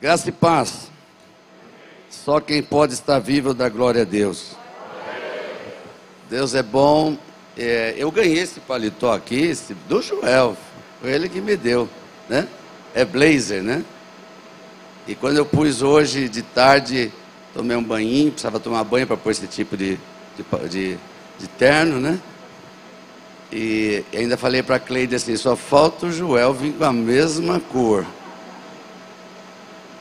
Graça e paz. Só quem pode estar vivo dá glória a Deus. Deus é bom. É, eu ganhei esse paletó aqui esse, do Joel. Foi ele que me deu, né? É blazer, né? E quando eu pus hoje de tarde, tomei um banhinho, precisava tomar banho para pôr esse tipo de, de, de, de terno, né? E ainda falei para a Cleide assim: só falta o Joel vir com a mesma cor.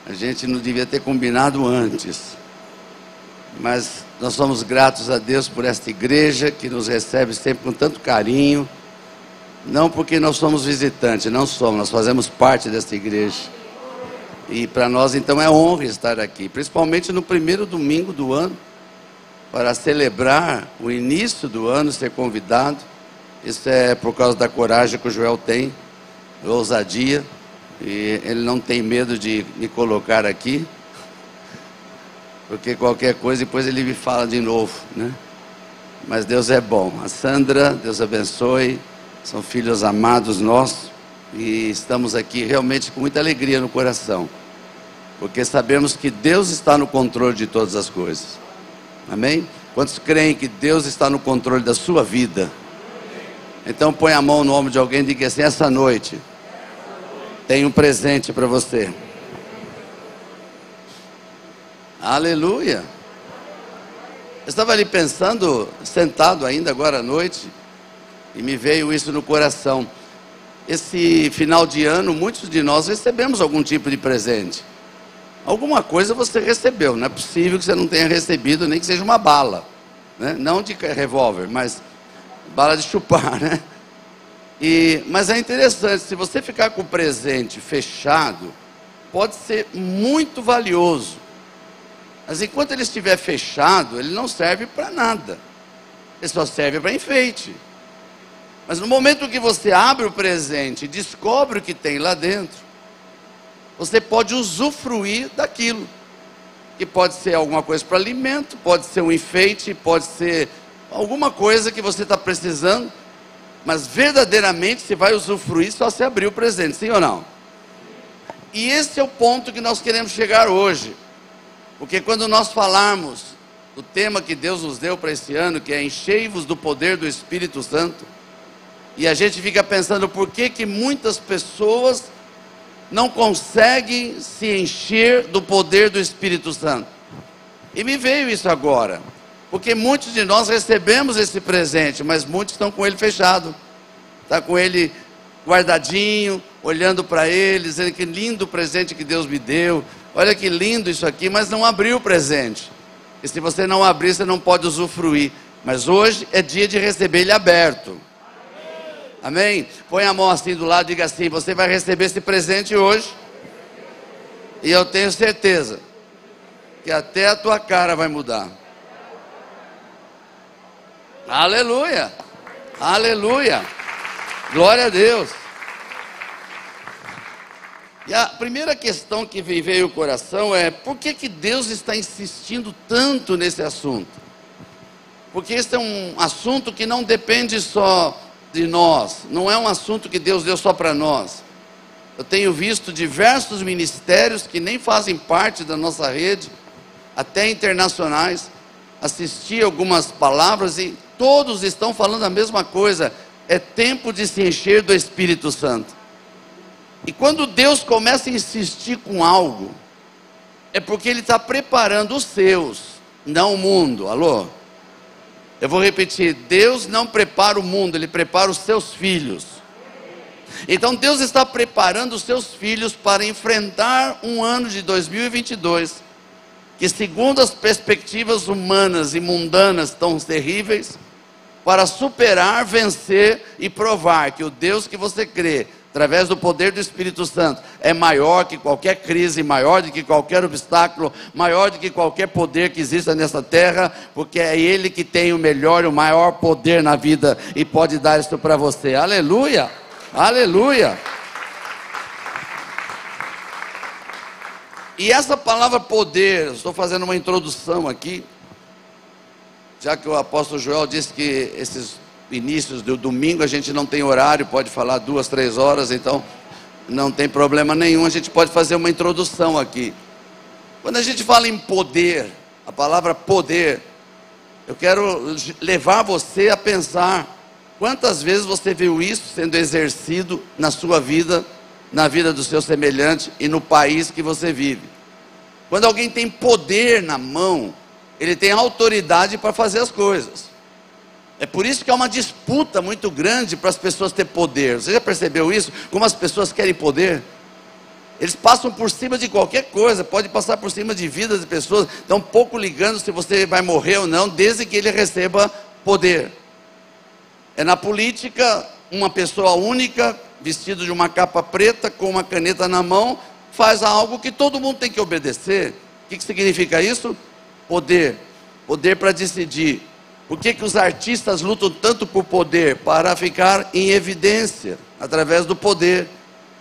A gente não devia ter combinado antes. Mas nós somos gratos a Deus por esta igreja que nos recebe sempre com tanto carinho. Não porque nós somos visitantes, não somos, nós fazemos parte desta igreja. E para nós então é honra estar aqui, principalmente no primeiro domingo do ano, para celebrar o início do ano, ser convidado. Isso é por causa da coragem que o Joel tem, ousadia, e ele não tem medo de me colocar aqui, porque qualquer coisa depois ele me fala de novo, né? Mas Deus é bom. A Sandra, Deus abençoe, são filhos amados nossos e estamos aqui realmente com muita alegria no coração, porque sabemos que Deus está no controle de todas as coisas. Amém? Quantos creem que Deus está no controle da sua vida? Então põe a mão no ombro de alguém e diga assim: essa noite tem um presente para você. Aleluia. Eu estava ali pensando, sentado ainda agora à noite, e me veio isso no coração. Esse final de ano, muitos de nós recebemos algum tipo de presente. Alguma coisa você recebeu, não é possível que você não tenha recebido, nem que seja uma bala. Né? Não de revólver, mas bala de chupar, né? E, mas é interessante, se você ficar com o presente fechado, pode ser muito valioso. Mas enquanto ele estiver fechado, ele não serve para nada. Ele só serve para enfeite. Mas no momento que você abre o presente e descobre o que tem lá dentro, você pode usufruir daquilo. Que pode ser alguma coisa para alimento, pode ser um enfeite, pode ser alguma coisa que você está precisando, mas verdadeiramente você vai usufruir só se abrir o presente, sim ou não? E esse é o ponto que nós queremos chegar hoje, porque quando nós falarmos do tema que Deus nos deu para esse ano, que é enchei-vos do poder do Espírito Santo, e a gente fica pensando por que, que muitas pessoas não conseguem se encher do poder do Espírito Santo. E me veio isso agora. Porque muitos de nós recebemos esse presente, mas muitos estão com ele fechado. Está com ele guardadinho, olhando para ele, dizendo que lindo presente que Deus me deu. Olha que lindo isso aqui, mas não abriu o presente. E se você não abrir, você não pode usufruir. Mas hoje é dia de receber ele aberto. Amém? Põe a mão assim do lado e diga assim: Você vai receber esse presente hoje. E eu tenho certeza que até a tua cara vai mudar. Aleluia! Aleluia! Glória a Deus! E a primeira questão que me veio ao coração é: por que, que Deus está insistindo tanto nesse assunto? Porque esse é um assunto que não depende só de nós, não é um assunto que Deus deu só para nós. Eu tenho visto diversos ministérios que nem fazem parte da nossa rede, até internacionais, assisti algumas palavras e todos estão falando a mesma coisa. É tempo de se encher do Espírito Santo. E quando Deus começa a insistir com algo, é porque Ele está preparando os seus, não o mundo. Alô? Eu vou repetir: Deus não prepara o mundo, Ele prepara os seus filhos. Então Deus está preparando os seus filhos para enfrentar um ano de 2022 que, segundo as perspectivas humanas e mundanas tão terríveis, para superar, vencer e provar que o Deus que você crê, através do poder do Espírito Santo, é maior que qualquer crise, maior do que qualquer obstáculo, maior do que qualquer poder que exista nessa terra, porque é Ele que tem o melhor e o maior poder na vida e pode dar isso para você. Aleluia! Aleluia! E essa palavra poder, estou fazendo uma introdução aqui, já que o apóstolo Joel disse que esses inícios do domingo a gente não tem horário, pode falar duas, três horas, então Não tem problema nenhum, a gente pode fazer uma introdução aqui. Quando a gente fala em poder, a palavra poder, eu quero levar você a pensar quantas vezes você viu isso sendo exercido na sua vida, na vida do seu semelhante e no país que você vive. Quando alguém tem poder na mão, ele tem autoridade para fazer as coisas. É por isso que há uma disputa muito grande para as pessoas ter poder. Você já percebeu isso? Como as pessoas querem poder? Eles passam por cima de qualquer coisa, pode passar por cima de vidas de pessoas, estão pouco ligando se você vai morrer ou não, desde que ele receba poder. É na política, uma pessoa única, vestida de uma capa preta, com uma caneta na mão, faz algo que todo mundo tem que obedecer. O que, que significa isso? Poder. Poder para decidir. Por que, que os artistas lutam tanto por poder? Para ficar em evidência, através do poder.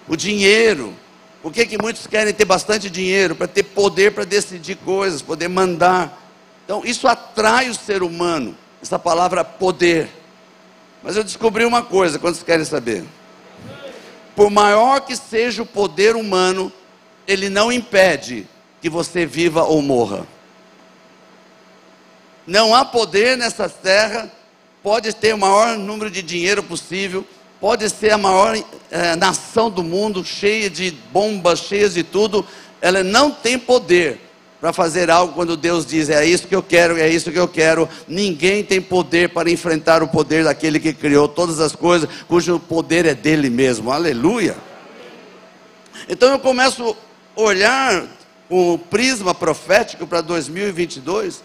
O dinheiro. Por que, que muitos querem ter bastante dinheiro? Para ter poder para decidir coisas, poder mandar. Então, isso atrai o ser humano, essa palavra poder. Mas eu descobri uma coisa, quantos querem saber? Por maior que seja o poder humano, ele não impede que você viva ou morra. Não há poder nessa terra, pode ter o maior número de dinheiro possível, pode ser a maior é, nação do mundo, cheia de bombas, cheia de tudo, ela não tem poder para fazer algo quando Deus diz: é isso que eu quero, é isso que eu quero. Ninguém tem poder para enfrentar o poder daquele que criou todas as coisas, cujo poder é dele mesmo. Aleluia. Então eu começo a olhar com o prisma profético para 2022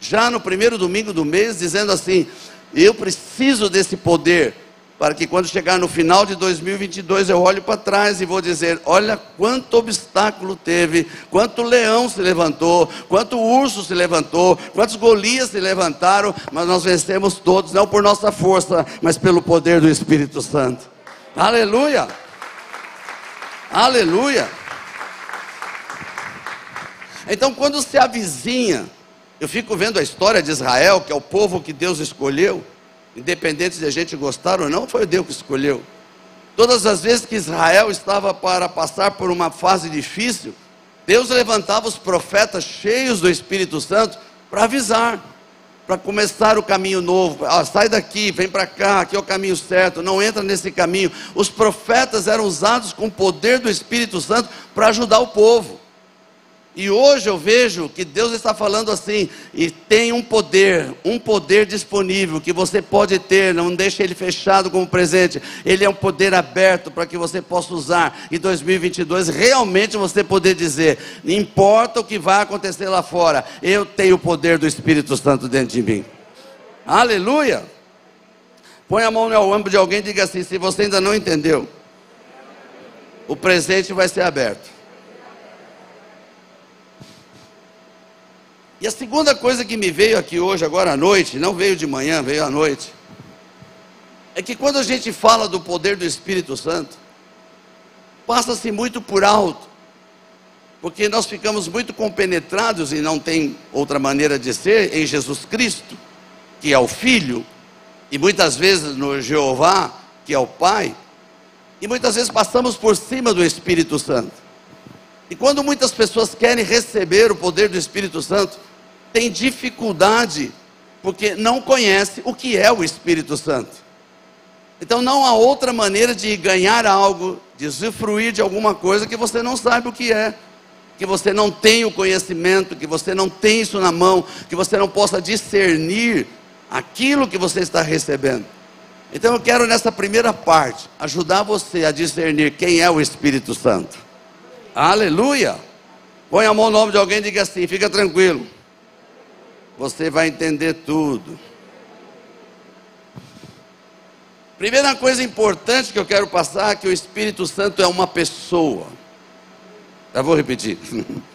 já no primeiro domingo do mês, dizendo assim: eu preciso desse poder, para que quando chegar no final de 2022 eu olhe para trás e vou dizer: olha quanto obstáculo teve, quanto leão se levantou, quanto urso se levantou, quantos Golias se levantaram, mas nós vencemos todos, não por nossa força, mas pelo poder do Espírito Santo. Aleluia! Aleluia! Então, quando se avizinha eu fico vendo a história de Israel, que é o povo que Deus escolheu, independente de a gente gostar ou não, foi Deus que escolheu. Todas as vezes que Israel estava para passar por uma fase difícil, Deus levantava os profetas cheios do Espírito Santo para avisar, para começar o caminho novo. Ah, sai daqui, vem para cá, aqui é o caminho certo, não entra nesse caminho. Os profetas eram usados com o poder do Espírito Santo para ajudar o povo. E hoje eu vejo que Deus está falando assim, e tem um poder, um poder disponível que você pode ter, não deixe ele fechado como presente. Ele é um poder aberto para que você possa usar em 2022, realmente você poder dizer: não importa o que vai acontecer lá fora, eu tenho o poder do Espírito Santo dentro de mim. Aleluia! Põe a mão no ombro de alguém e diga assim: se você ainda não entendeu, o presente vai ser aberto. E a segunda coisa que me veio aqui hoje, agora à noite, não veio de manhã, veio à noite, é que quando a gente fala do poder do Espírito Santo, passa-se muito por alto, porque nós ficamos muito compenetrados, e não tem outra maneira de ser, em Jesus Cristo, que é o Filho, e muitas vezes no Jeová, que é o Pai, e muitas vezes passamos por cima do Espírito Santo. E quando muitas pessoas querem receber o poder do Espírito Santo, tem dificuldade porque não conhece o que é o Espírito Santo. Então não há outra maneira de ganhar algo, de usufruir de alguma coisa que você não sabe o que é, que você não tem o conhecimento, que você não tem isso na mão, que você não possa discernir aquilo que você está recebendo. Então eu quero nessa primeira parte ajudar você a discernir quem é o Espírito Santo. Aleluia! Põe a mão no nome de alguém e diga assim: fica tranquilo você vai entender tudo. Primeira coisa importante que eu quero passar é que o Espírito Santo é uma pessoa. Já vou repetir.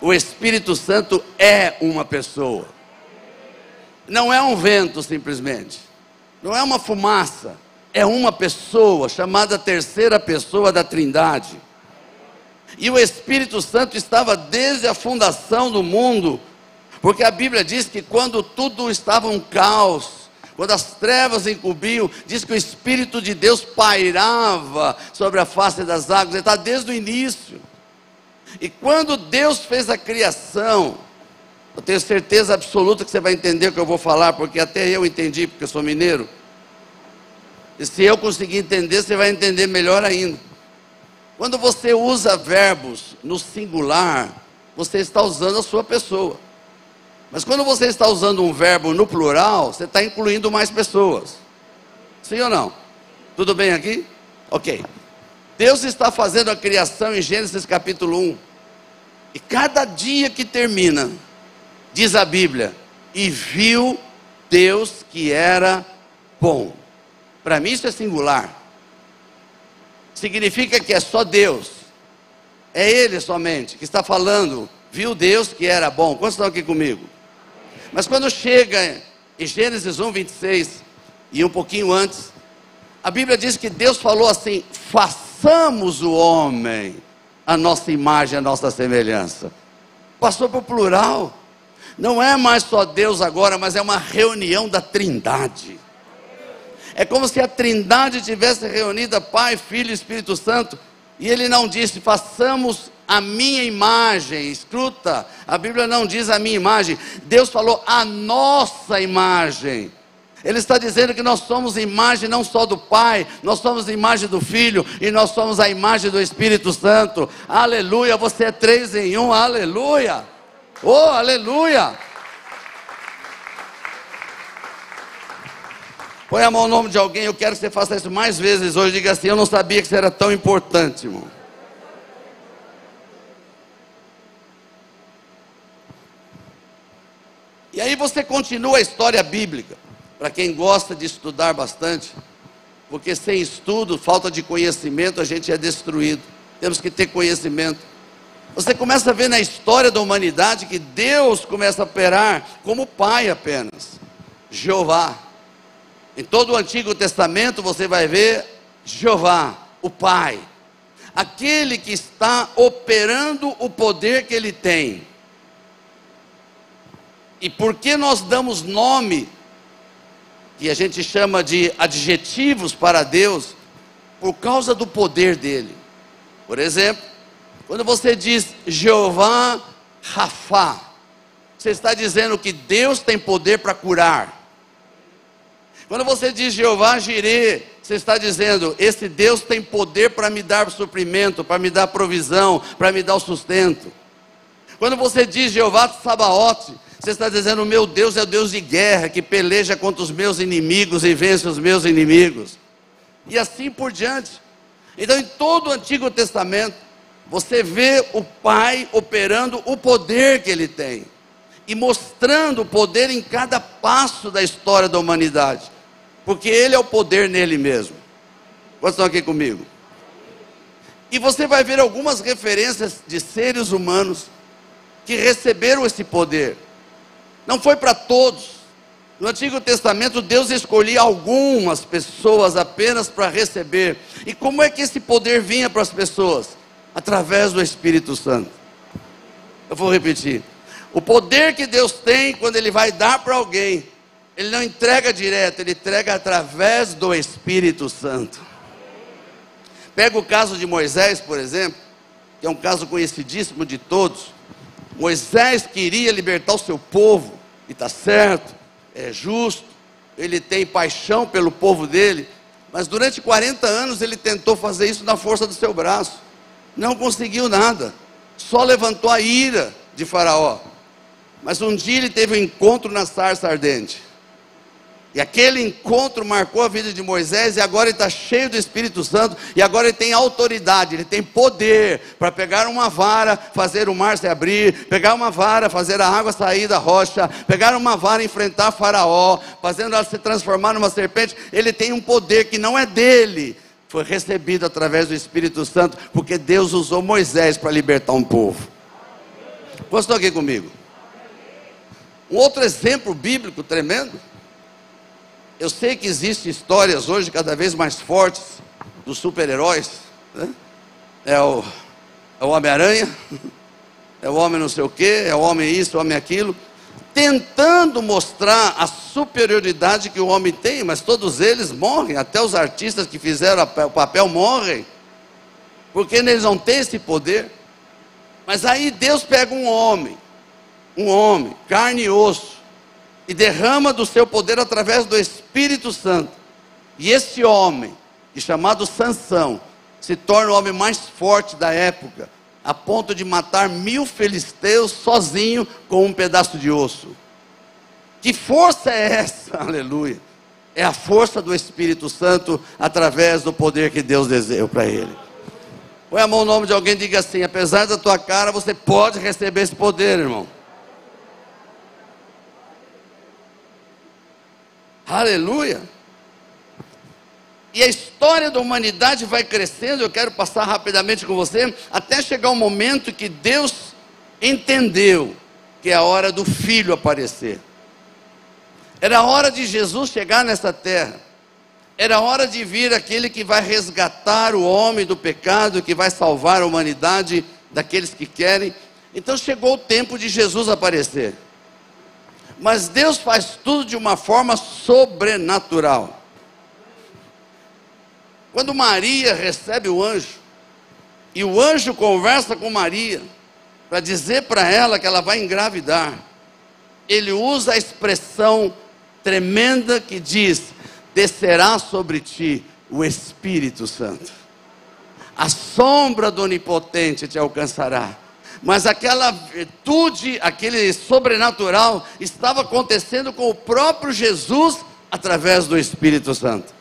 O Espírito Santo é uma pessoa. Não é um vento simplesmente. Não é uma fumaça. É uma pessoa chamada terceira pessoa da Trindade. E o Espírito Santo estava desde a fundação do mundo porque a Bíblia diz que quando tudo estava um caos, quando as trevas encobriam, diz que o Espírito de Deus pairava sobre a face das águas, ele está desde o início. E quando Deus fez a criação, eu tenho certeza absoluta que você vai entender o que eu vou falar, porque até eu entendi, porque eu sou mineiro. E se eu conseguir entender, você vai entender melhor ainda. Quando você usa verbos no singular, você está usando a sua pessoa. Mas quando você está usando um verbo no plural, você está incluindo mais pessoas. Sim ou não? Tudo bem aqui? Ok. Deus está fazendo a criação em Gênesis capítulo 1. E cada dia que termina, diz a Bíblia, e viu Deus que era bom. Para mim isso é singular. Significa que é só Deus. É Ele somente que está falando. Viu Deus que era bom. Quantos estão aqui comigo? Mas quando chega em Gênesis 1, 26 e um pouquinho antes, a Bíblia diz que Deus falou assim: façamos o homem a nossa imagem, a nossa semelhança. Passou para o plural. Não é mais só Deus agora, mas é uma reunião da Trindade. É como se a Trindade tivesse reunida Pai, Filho e Espírito Santo, e ele não disse: façamos a minha imagem. Escuta, a Bíblia não diz a minha imagem. Deus falou a nossa imagem. Ele está dizendo que nós somos imagem não só do Pai, nós somos imagem do Filho e nós somos a imagem do Espírito Santo. Aleluia, você é três em um, aleluia. Oh, aleluia. Põe a mão no nome de alguém, eu quero que você faça isso mais vezes hoje. Diga assim: Eu não sabia que isso era tão importante, irmão. E aí você continua a história bíblica, para quem gosta de estudar bastante, porque sem estudo, falta de conhecimento, a gente é destruído. Temos que ter conhecimento. Você começa a ver na história da humanidade que Deus começa a operar como Pai apenas. Jeová. Em todo o Antigo Testamento você vai ver Jeová, o Pai. Aquele que está operando o poder que ele tem. E por que nós damos nome, que a gente chama de adjetivos para Deus, por causa do poder dele. Por exemplo, quando você diz Jeová Rafá, você está dizendo que Deus tem poder para curar. Quando você diz Jeová Jirê, você está dizendo: esse Deus tem poder para me dar suprimento, para me dar provisão, para me dar o sustento. Quando você diz Jeová Sabaote, você está dizendo: meu Deus é o Deus de guerra que peleja contra os meus inimigos e vence os meus inimigos. E assim por diante. Então, em todo o Antigo Testamento, você vê o Pai operando o poder que ele tem e mostrando o poder em cada passo da história da humanidade, porque ele é o poder nele mesmo. Vocês estão aqui comigo? E você vai ver algumas referências de seres humanos que receberam esse poder. Não foi para todos. No Antigo Testamento, Deus escolhia algumas pessoas apenas para receber. E como é que esse poder vinha para as pessoas? Através do Espírito Santo. Eu vou repetir. O poder que Deus tem quando Ele vai dar para alguém, Ele não entrega direto, Ele entrega através do Espírito Santo. Pega o caso de Moisés, por exemplo, que é um caso conhecidíssimo de todos. Moisés queria libertar o seu povo e está certo, é justo, ele tem paixão pelo povo dele, mas durante 40 anos ele tentou fazer isso na força do seu braço, não conseguiu nada, só levantou a ira de Faraó. Mas um dia ele teve um encontro na sarça ardente. E aquele encontro marcou a vida de Moisés, e agora ele está cheio do Espírito Santo, e agora ele tem autoridade, ele tem poder para pegar uma vara, fazer o mar se abrir, pegar uma vara, fazer a água sair da rocha, pegar uma vara, enfrentar Faraó, fazendo ela se transformar numa serpente. Ele tem um poder que não é dele, foi recebido através do Espírito Santo, porque Deus usou Moisés para libertar um povo. Gostou aqui comigo? Um outro exemplo bíblico tremendo eu sei que existem histórias hoje cada vez mais fortes dos super-heróis. Né? É o, é o Homem-Aranha, é o homem não sei o quê, é o homem isso, o homem aquilo. tentando mostrar a superioridade que o homem tem, mas todos eles morrem, até os artistas que fizeram o papel morrem, porque eles não têm esse poder. Mas aí Deus pega um homem, um homem, carne e osso, e derrama do seu poder através do Espírito Santo. E esse homem, chamado Sansão, se torna o homem mais forte da época, a ponto de matar mil filisteus sozinho com um pedaço de osso. Que força é essa? Aleluia. É a força do Espírito Santo através do poder que Deus desejou para ele. Põe a mão no nome de alguém e diga assim: apesar da tua cara, você pode receber esse poder, irmão. Aleluia. E a história da humanidade vai crescendo, eu quero passar rapidamente com você, até chegar o um momento que Deus entendeu que é a hora do filho aparecer. Era a hora de Jesus chegar nessa terra. Era a hora de vir aquele que vai resgatar o homem do pecado, que vai salvar a humanidade daqueles que querem. Então chegou o tempo de Jesus aparecer. Mas Deus faz tudo de uma forma sobrenatural. Quando Maria recebe o anjo, e o anjo conversa com Maria, para dizer para ela que ela vai engravidar, ele usa a expressão tremenda que diz: descerá sobre ti o Espírito Santo, a sombra do Onipotente te alcançará. Mas aquela virtude, aquele sobrenatural, estava acontecendo com o próprio Jesus através do Espírito Santo.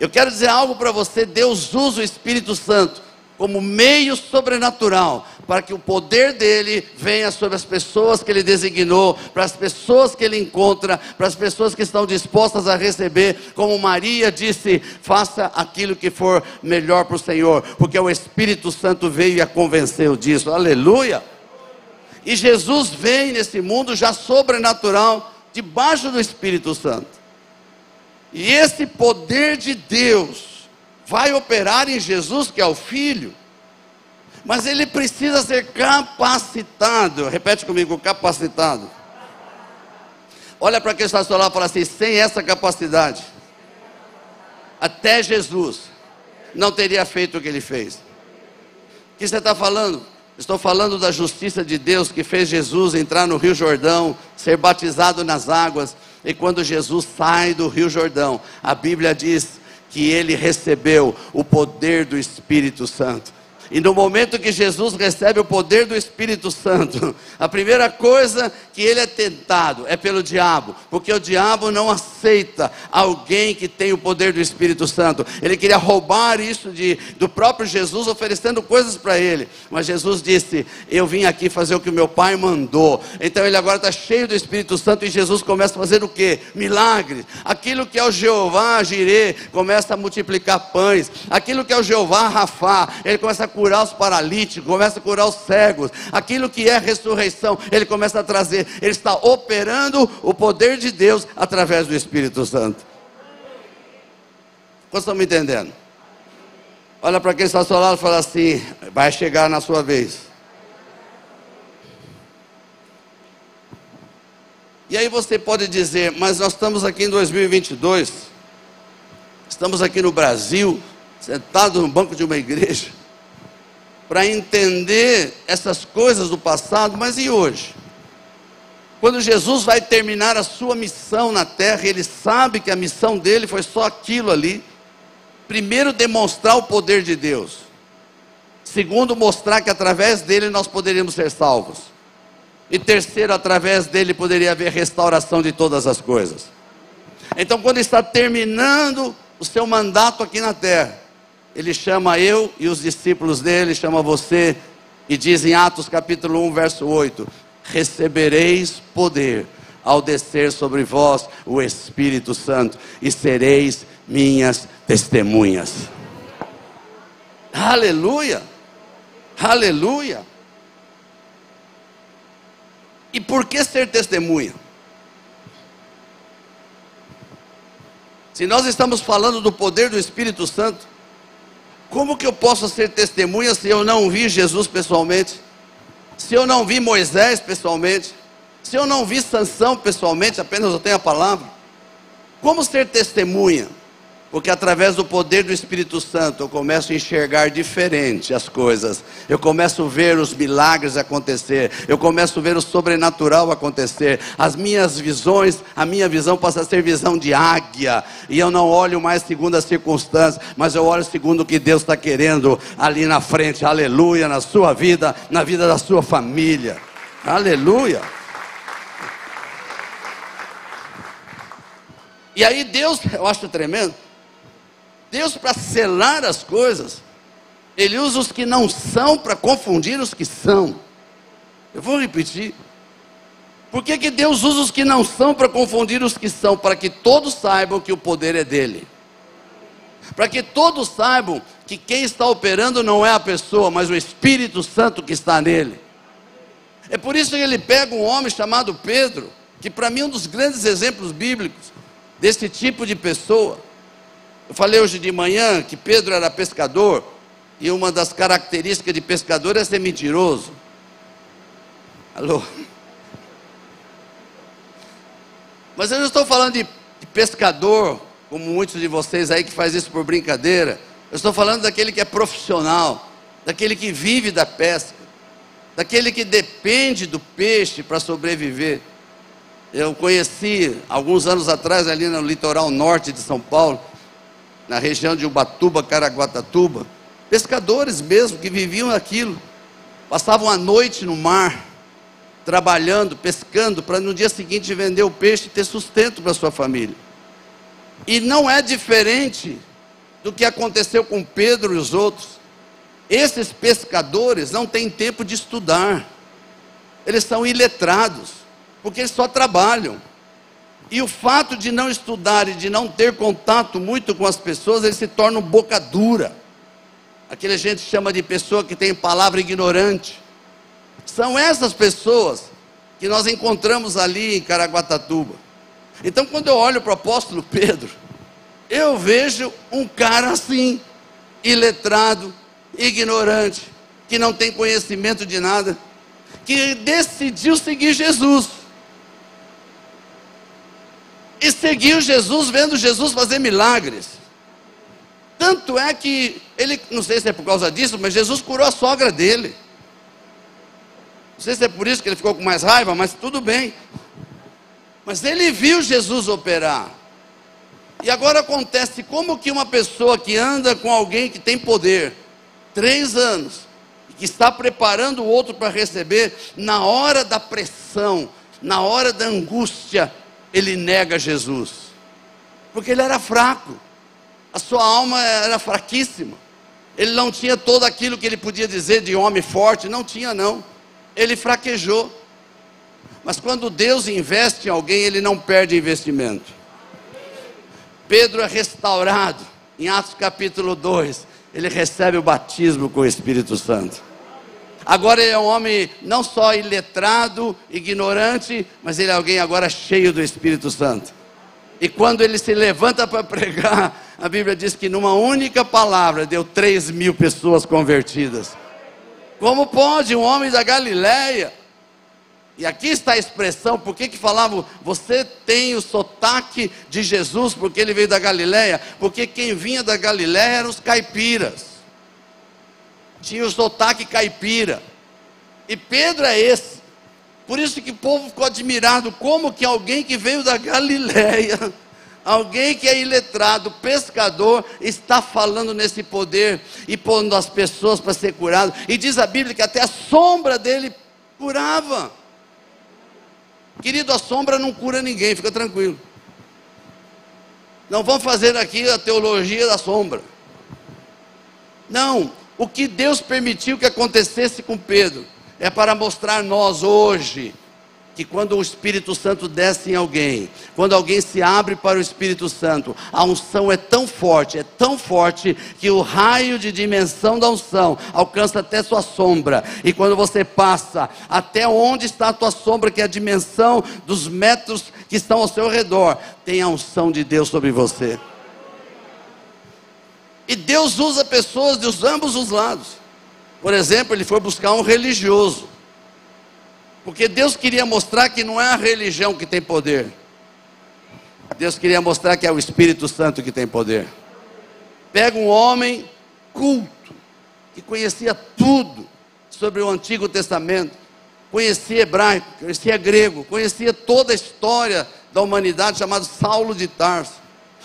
Eu quero dizer algo para você: Deus usa o Espírito Santo como meio sobrenatural para que o poder dele venha sobre as pessoas que ele designou, para as pessoas que ele encontra, para as pessoas que estão dispostas a receber, como Maria disse: faça aquilo que for melhor para o Senhor, porque o Espírito Santo veio e a convenceu disso. Aleluia! E Jesus vem nesse mundo já sobrenatural, debaixo do Espírito Santo. E esse poder de Deus vai operar em Jesus, que é o Filho, mas ele precisa ser capacitado. Repete comigo: capacitado. Olha para quem está seu lado e fala assim: sem essa capacidade, até Jesus não teria feito o que ele fez. O que você está falando? Estou falando da justiça de Deus que fez Jesus entrar no Rio Jordão, ser batizado nas águas, e quando Jesus sai do Rio Jordão, a Bíblia diz que ele recebeu o poder do Espírito Santo. E no momento que Jesus recebe o poder do Espírito Santo, a primeira coisa que ele é tentado é pelo diabo, porque o diabo não aceita alguém que tem o poder do Espírito Santo. Ele queria roubar isso de, do próprio Jesus, oferecendo coisas para ele. Mas Jesus disse: Eu vim aqui fazer o que o meu pai mandou. Então ele agora está cheio do Espírito Santo e Jesus começa a fazer o que? Milagres. Aquilo que é o Jeová Jirê começa a multiplicar pães. Aquilo que é o Jeová Rafá, ele começa a curar os paralíticos, começa a curar os cegos. Aquilo que é ressurreição, ele começa a trazer. Ele está operando o poder de Deus através do Espírito Santo. Vocês estão me entendendo? Olha para quem está ao seu lado e fala assim: vai chegar na sua vez. E aí você pode dizer, mas nós estamos aqui em 2022, estamos aqui no Brasil, sentados no banco de uma igreja para entender essas coisas do passado, mas e hoje? Quando Jesus vai terminar a sua missão na terra, ele sabe que a missão dele foi só aquilo ali. Primeiro, demonstrar o poder de Deus. Segundo, mostrar que através dele nós poderíamos ser salvos. E terceiro, através dele poderia haver restauração de todas as coisas. Então, quando está terminando o seu mandato aqui na terra, ele chama eu e os discípulos dele, chama você, e diz em Atos capítulo 1, verso 8: Recebereis poder ao descer sobre vós o Espírito Santo, e sereis minhas testemunhas. Aleluia! Aleluia! E por que ser testemunha? Se nós estamos falando do poder do Espírito Santo, como que eu posso ser testemunha se eu não vi Jesus pessoalmente? Se eu não vi Moisés pessoalmente? Se eu não vi Sansão pessoalmente, apenas eu tenho a palavra. Como ser testemunha? Porque através do poder do Espírito Santo eu começo a enxergar diferente as coisas. Eu começo a ver os milagres acontecer. Eu começo a ver o sobrenatural acontecer. As minhas visões, a minha visão passa a ser visão de águia. E eu não olho mais segundo as circunstâncias, mas eu olho segundo o que Deus está querendo ali na frente. Aleluia, na sua vida, na vida da sua família. Aleluia. E aí Deus, eu acho tremendo. Deus, para selar as coisas, Ele usa os que não são para confundir os que são. Eu vou repetir. Por que, que Deus usa os que não são para confundir os que são? Para que todos saibam que o poder é dele. Para que todos saibam que quem está operando não é a pessoa, mas o Espírito Santo que está nele. É por isso que ele pega um homem chamado Pedro, que para mim é um dos grandes exemplos bíblicos desse tipo de pessoa. Eu falei hoje de manhã que Pedro era pescador, e uma das características de pescador é ser mentiroso. Alô? Mas eu não estou falando de, de pescador, como muitos de vocês aí que faz isso por brincadeira. Eu estou falando daquele que é profissional, daquele que vive da pesca, daquele que depende do peixe para sobreviver. Eu conheci alguns anos atrás ali no litoral norte de São Paulo, na região de Ubatuba, Caraguatatuba, pescadores mesmo que viviam aquilo, passavam a noite no mar, trabalhando, pescando, para no dia seguinte vender o peixe e ter sustento para sua família. E não é diferente do que aconteceu com Pedro e os outros. Esses pescadores não têm tempo de estudar, eles são iletrados, porque eles só trabalham. E o fato de não estudar e de não ter contato muito com as pessoas, eles se tornam boca dura. Aquele a gente chama de pessoa que tem palavra ignorante. São essas pessoas que nós encontramos ali em Caraguatatuba. Então, quando eu olho para o apóstolo Pedro, eu vejo um cara assim, iletrado, ignorante, que não tem conhecimento de nada, que decidiu seguir Jesus e seguiu Jesus, vendo Jesus fazer milagres. Tanto é que ele, não sei se é por causa disso, mas Jesus curou a sogra dele. Não sei se é por isso que ele ficou com mais raiva, mas tudo bem. Mas ele viu Jesus operar. E agora acontece como que uma pessoa que anda com alguém que tem poder, três anos, que está preparando o outro para receber, na hora da pressão, na hora da angústia, ele nega Jesus, porque ele era fraco, a sua alma era fraquíssima, ele não tinha todo aquilo que ele podia dizer de homem forte, não tinha, não, ele fraquejou. Mas quando Deus investe em alguém, ele não perde investimento. Pedro é restaurado, em Atos capítulo 2, ele recebe o batismo com o Espírito Santo. Agora ele é um homem não só iletrado, ignorante, mas ele é alguém agora cheio do Espírito Santo. E quando ele se levanta para pregar, a Bíblia diz que numa única palavra deu 3 mil pessoas convertidas. Como pode um homem da Galileia? E aqui está a expressão, por que, que falavam, você tem o sotaque de Jesus, porque ele veio da Galileia? Porque quem vinha da Galileia eram os caipiras tinha o sotaque caipira. E Pedro é esse. Por isso que o povo ficou admirado, como que alguém que veio da Galileia, alguém que é iletrado, pescador, está falando nesse poder e pondo as pessoas para ser curado. E diz a Bíblia que até a sombra dele curava. Querido, a sombra não cura ninguém, fica tranquilo. Não vamos fazer aqui a teologia da sombra. Não, o que Deus permitiu que acontecesse com Pedro é para mostrar nós hoje que quando o Espírito Santo desce em alguém, quando alguém se abre para o Espírito Santo, a unção é tão forte, é tão forte que o raio de dimensão da unção alcança até sua sombra. E quando você passa até onde está a tua sombra, que é a dimensão dos metros que estão ao seu redor, tem a unção de Deus sobre você. E Deus usa pessoas de ambos os lados. Por exemplo, ele foi buscar um religioso. Porque Deus queria mostrar que não é a religião que tem poder. Deus queria mostrar que é o Espírito Santo que tem poder. Pega um homem culto, que conhecia tudo sobre o Antigo Testamento, conhecia hebraico, conhecia grego, conhecia toda a história da humanidade, chamado Saulo de Tarso.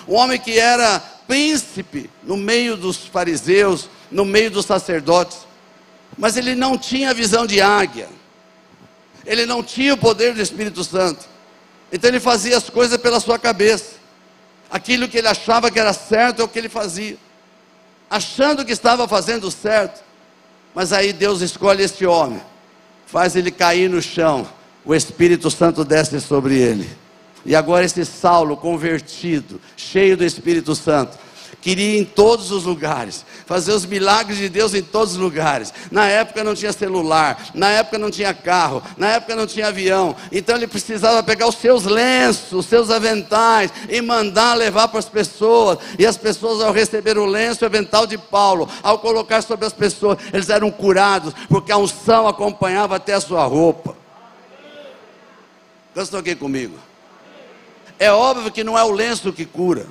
Um homem que era príncipe no meio dos fariseus, no meio dos sacerdotes, mas ele não tinha visão de águia, ele não tinha o poder do Espírito Santo, então ele fazia as coisas pela sua cabeça, aquilo que ele achava que era certo é o que ele fazia, achando que estava fazendo certo, mas aí Deus escolhe este homem, faz ele cair no chão, o Espírito Santo desce sobre ele. E agora esse Saulo convertido, cheio do Espírito Santo, queria ir em todos os lugares, fazer os milagres de Deus em todos os lugares. Na época não tinha celular, na época não tinha carro, na época não tinha avião. Então ele precisava pegar os seus lenços, os seus aventais e mandar levar para as pessoas. E as pessoas, ao receber o lenço e o avental de Paulo, ao colocar sobre as pessoas, eles eram curados, porque a unção acompanhava até a sua roupa. Vocês estão aqui comigo? É óbvio que não é o lenço que cura.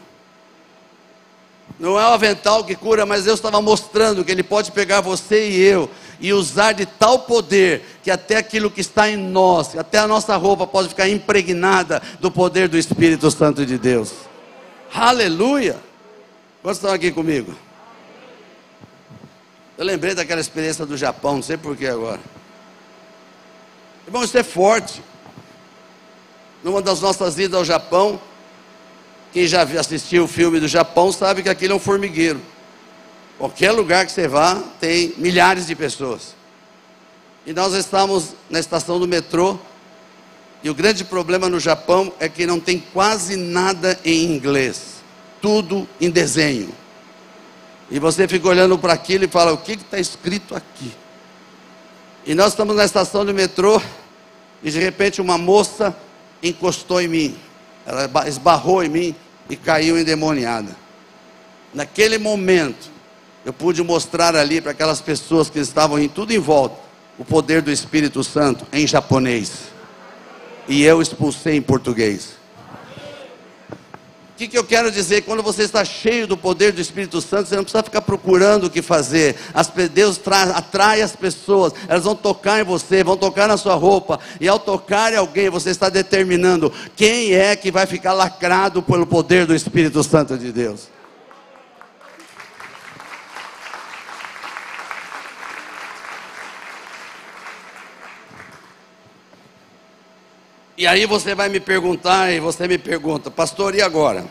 Não é o avental que cura, mas Deus estava mostrando que Ele pode pegar você e eu e usar de tal poder que até aquilo que está em nós, até a nossa roupa pode ficar impregnada do poder do Espírito Santo de Deus. Aleluia! Quantos estão aqui comigo? Eu lembrei daquela experiência do Japão, não sei porquê agora. Irmão, isso é forte. Numa das nossas idas ao Japão, quem já assistiu o filme do Japão sabe que aquilo é um formigueiro. Qualquer lugar que você vá, tem milhares de pessoas. E nós estamos na estação do metrô, e o grande problema no Japão é que não tem quase nada em inglês, tudo em desenho. E você fica olhando para aquilo e fala: o que está escrito aqui? E nós estamos na estação do metrô, e de repente uma moça encostou em mim. Ela esbarrou em mim e caiu endemoniada. Naquele momento, eu pude mostrar ali para aquelas pessoas que estavam em tudo em volta o poder do Espírito Santo em japonês. E eu expulsei em português que, que eu quero dizer? Quando você está cheio do poder do Espírito Santo, você não precisa ficar procurando o que fazer. As, Deus traz, atrai as pessoas, elas vão tocar em você, vão tocar na sua roupa. E ao tocar em alguém, você está determinando quem é que vai ficar lacrado pelo poder do Espírito Santo de Deus. E aí você vai me perguntar, e você me pergunta, pastor, e agora?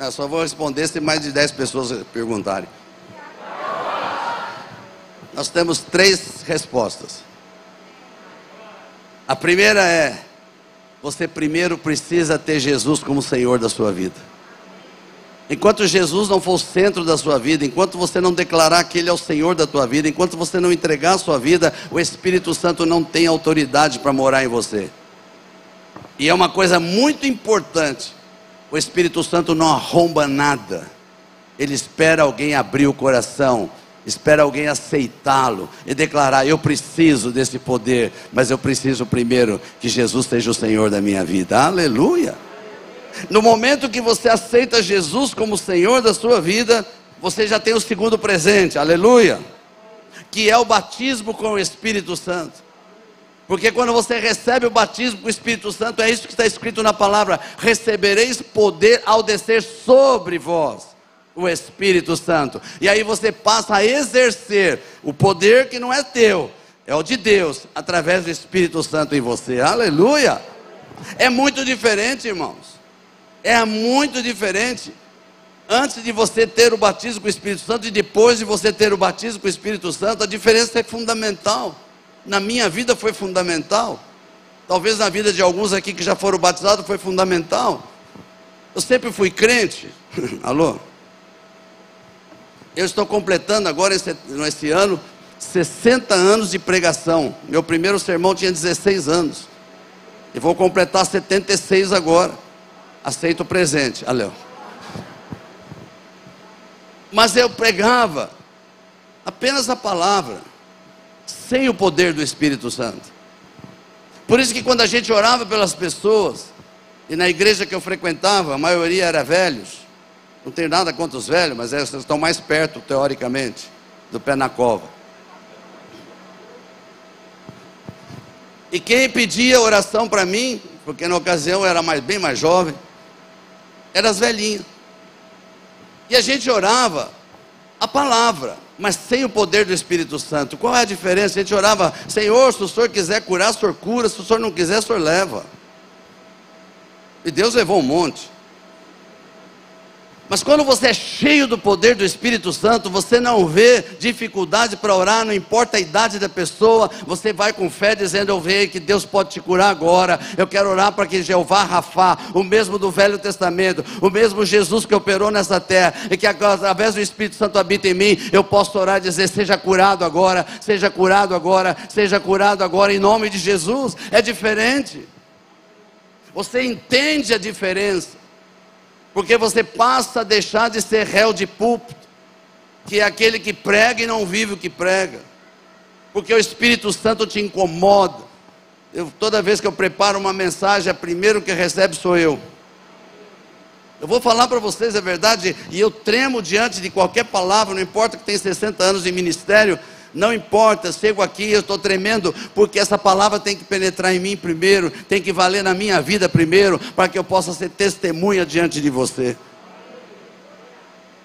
Eu só vou responder se mais de 10 pessoas perguntarem. Nós temos três respostas. A primeira é: você primeiro precisa ter Jesus como Senhor da sua vida. Enquanto Jesus não for o centro da sua vida, enquanto você não declarar que Ele é o Senhor da tua vida, enquanto você não entregar a sua vida, o Espírito Santo não tem autoridade para morar em você. E é uma coisa muito importante: o Espírito Santo não arromba nada, ele espera alguém abrir o coração, espera alguém aceitá-lo e declarar: Eu preciso desse poder, mas eu preciso primeiro que Jesus seja o Senhor da minha vida. Aleluia! No momento que você aceita Jesus como Senhor da sua vida, você já tem o segundo presente, aleluia, que é o batismo com o Espírito Santo. Porque quando você recebe o batismo com o Espírito Santo, é isso que está escrito na palavra: recebereis poder ao descer sobre vós o Espírito Santo. E aí você passa a exercer o poder que não é teu, é o de Deus, através do Espírito Santo em você. Aleluia! É muito diferente, irmãos é muito diferente. Antes de você ter o batismo com o Espírito Santo e depois de você ter o batismo com o Espírito Santo, a diferença é fundamental. Na minha vida foi fundamental. Talvez na vida de alguns aqui que já foram batizados foi fundamental. Eu sempre fui crente. Alô? Eu estou completando agora, esse, ano, 60 anos de pregação. Meu primeiro sermão tinha 16 anos. E vou completar 76 agora. Aceita o presente. Aleu. Mas eu pregava apenas a palavra, sem o poder do Espírito Santo. Por isso que quando a gente orava pelas pessoas, e na igreja que eu frequentava, a maioria era velhos. Não tenho nada contra os velhos, mas eles estão mais perto, teoricamente, do pé na cova. E quem pedia oração para mim, porque na ocasião eu era mais, bem mais jovem, eram as velhinhas. E a gente orava a palavra, mas sem o poder do Espírito Santo. Qual é a diferença? A gente orava, Senhor, se o Senhor quiser curar, o Senhor cura, se o Senhor não quiser, o Senhor leva. E Deus levou um monte. Mas quando você é cheio do poder do Espírito Santo, você não vê dificuldade para orar, não importa a idade da pessoa, você vai com fé dizendo: Eu vejo que Deus pode te curar agora. Eu quero orar para que Jeová Rafá, o mesmo do Velho Testamento, o mesmo Jesus que operou nessa terra, e que através do Espírito Santo habita em mim, eu posso orar e dizer: Seja curado agora, seja curado agora, seja curado agora, em nome de Jesus. É diferente. Você entende a diferença porque você passa a deixar de ser réu de púlpito, que é aquele que prega e não vive o que prega, porque o Espírito Santo te incomoda. Eu, toda vez que eu preparo uma mensagem, a primeiro que recebe sou eu. Eu vou falar para vocês a verdade, e eu tremo diante de qualquer palavra, não importa que tenha 60 anos de ministério, não importa, chego aqui, eu estou tremendo, porque essa palavra tem que penetrar em mim primeiro, tem que valer na minha vida primeiro, para que eu possa ser testemunha diante de você.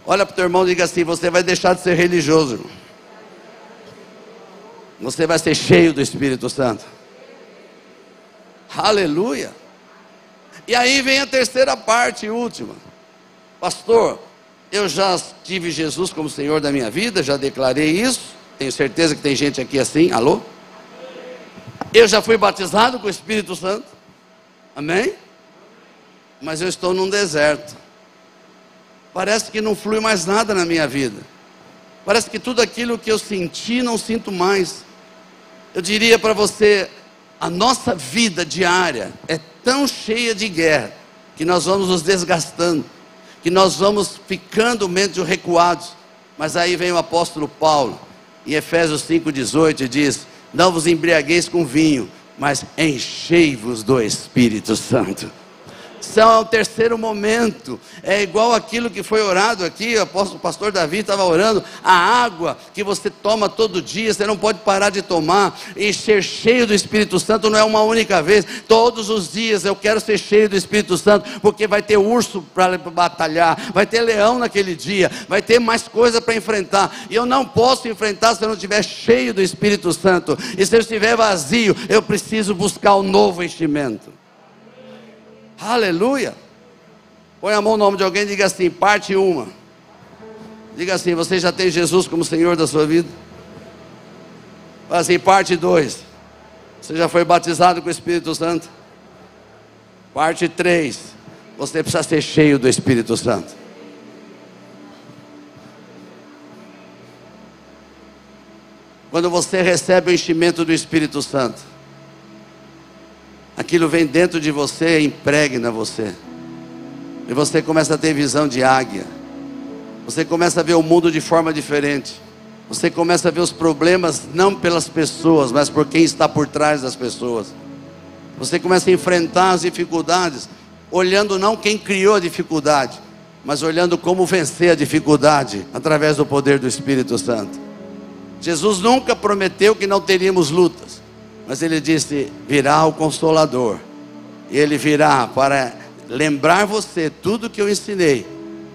Olha para o teu irmão e diga assim: você vai deixar de ser religioso. Você vai ser cheio do Espírito Santo. Aleluia. E aí vem a terceira parte, última. Pastor, eu já tive Jesus como Senhor da minha vida, já declarei isso. Tenho certeza que tem gente aqui assim, alô? Eu já fui batizado com o Espírito Santo, amém? Mas eu estou num deserto. Parece que não flui mais nada na minha vida. Parece que tudo aquilo que eu senti, não sinto mais. Eu diria para você, a nossa vida diária é tão cheia de guerra, que nós vamos nos desgastando, que nós vamos ficando meio recuados. Mas aí vem o apóstolo Paulo, em Efésios 5,18 diz: Não vos embriagueis com vinho, mas enchei-vos do Espírito Santo são é o terceiro momento. É igual aquilo que foi orado aqui, o pastor Davi estava orando, a água que você toma todo dia, você não pode parar de tomar, e ser cheio do Espírito Santo não é uma única vez, todos os dias eu quero ser cheio do Espírito Santo, porque vai ter urso para batalhar, vai ter leão naquele dia, vai ter mais coisa para enfrentar, e eu não posso enfrentar se eu não estiver cheio do Espírito Santo, e se eu estiver vazio, eu preciso buscar o um novo enchimento. Aleluia. Põe a mão no nome de alguém e diga assim: parte uma. Diga assim: você já tem Jesus como Senhor da sua vida? Fala assim: parte dois. Você já foi batizado com o Espírito Santo? Parte três. Você precisa ser cheio do Espírito Santo. Quando você recebe o enchimento do Espírito Santo, aquilo vem dentro de você e impregna você. E você começa a ter visão de águia. Você começa a ver o mundo de forma diferente. Você começa a ver os problemas não pelas pessoas, mas por quem está por trás das pessoas. Você começa a enfrentar as dificuldades, olhando não quem criou a dificuldade, mas olhando como vencer a dificuldade através do poder do Espírito Santo. Jesus nunca prometeu que não teríamos lutas. Mas ele disse: virá o consolador. E ele virá para lembrar você tudo que eu ensinei.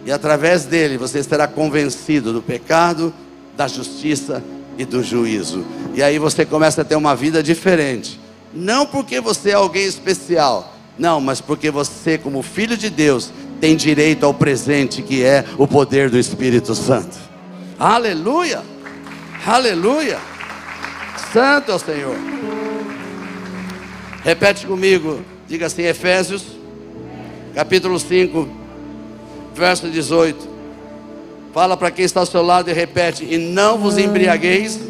E através dele você será convencido do pecado, da justiça e do juízo. E aí você começa a ter uma vida diferente. Não porque você é alguém especial, não, mas porque você, como filho de Deus, tem direito ao presente que é o poder do Espírito Santo. Aleluia! Aleluia! Santo é o Senhor. Repete comigo, diga assim: Efésios, capítulo 5, verso 18. Fala para quem está ao seu lado e repete: E não vos embriagueis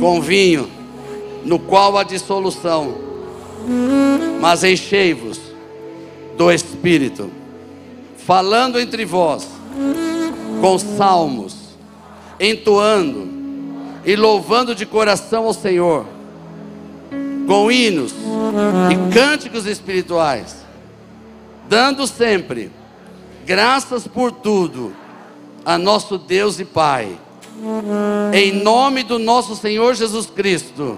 com vinho, no qual há dissolução, mas enchei-vos do Espírito, falando entre vós com salmos, entoando e louvando de coração ao Senhor, com hinos e cânticos espirituais, dando sempre graças por tudo a nosso Deus e Pai, em nome do nosso Senhor Jesus Cristo,